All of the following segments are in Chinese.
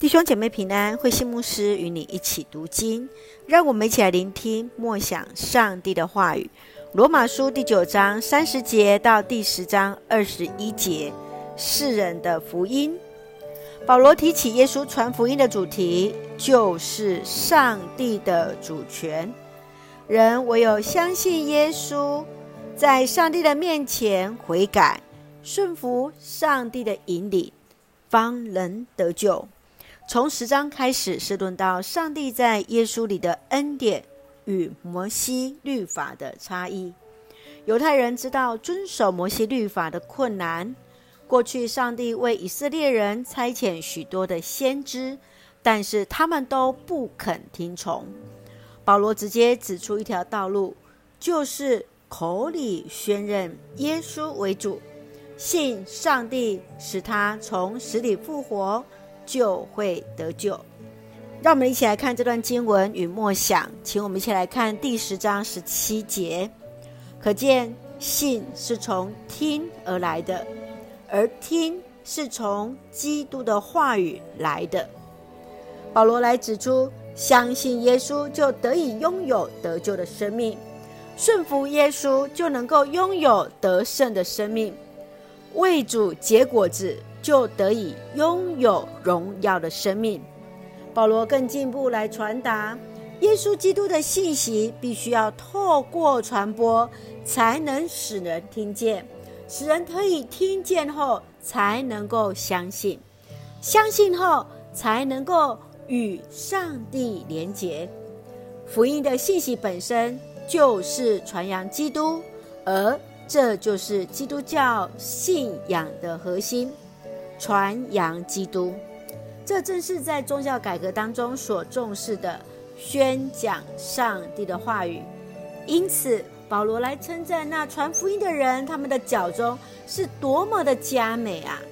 弟兄姐妹平安，慧馨牧师与你一起读经，让我们一起来聆听默想上帝的话语。罗马书第九章三十节到第十章二十一节，世人的福音。保罗提起耶稣传福音的主题，就是上帝的主权。人唯有相信耶稣，在上帝的面前悔改，顺服上帝的引领，方能得救。从十章开始，是论到上帝在耶稣里的恩典与摩西律法的差异。犹太人知道遵守摩西律法的困难。过去，上帝为以色列人差遣许多的先知，但是他们都不肯听从。保罗直接指出一条道路，就是口里宣认耶稣为主，信上帝使他从死里复活。就会得救。让我们一起来看这段经文与默想，请我们一起来看第十章十七节。可见信是从听而来的，而听是从基督的话语来的。保罗来指出，相信耶稣就得以拥有得救的生命，顺服耶稣就能够拥有得胜的生命，为主结果子。就得以拥有荣耀的生命。保罗更进一步来传达，耶稣基督的信息必须要透过传播，才能使人听见，使人可以听见后才能够相信，相信后才能够与上帝连结。福音的信息本身就是传扬基督，而这就是基督教信仰的核心。传扬基督，这正是在宗教改革当中所重视的，宣讲上帝的话语。因此，保罗来称赞那传福音的人，他们的脚踪是多么的佳美啊！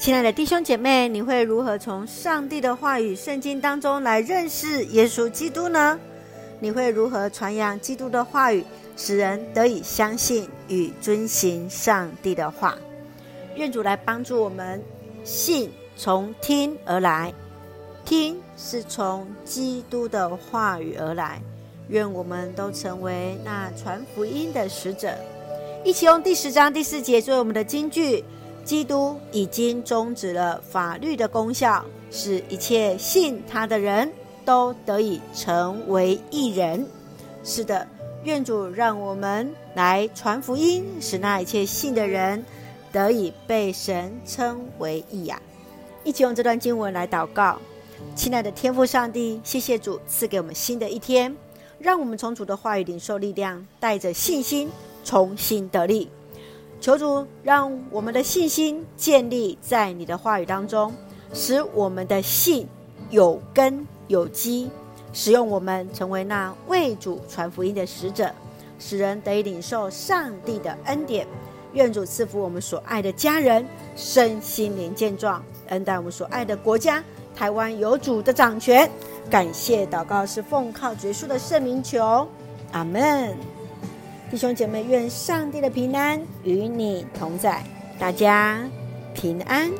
亲爱的弟兄姐妹，你会如何从上帝的话语、圣经当中来认识耶稣基督呢？你会如何传扬基督的话语，使人得以相信与遵行上帝的话？愿主来帮助我们，信从听而来，听是从基督的话语而来。愿我们都成为那传福音的使者。一起用第十章第四节作为我们的金句：基督已经终止了法律的功效，使一切信他的人都得以成为一人。是的，愿主让我们来传福音，使那一切信的人。得以被神称为义呀！一起用这段经文来祷告，亲爱的天父上帝，谢谢主赐给我们新的一天，让我们从主的话语领受力量，带着信心重新得力。求主让我们的信心建立在你的话语当中，使我们的信有根有基，使用我们成为那为主传福音的使者，使人得以领受上帝的恩典。愿主赐福我们所爱的家人身心灵健壮，恩待我们所爱的国家台湾有主的掌权。感谢祷告是奉靠主耶稣的圣名求，阿门。弟兄姐妹，愿上帝的平安与你同在，大家平安。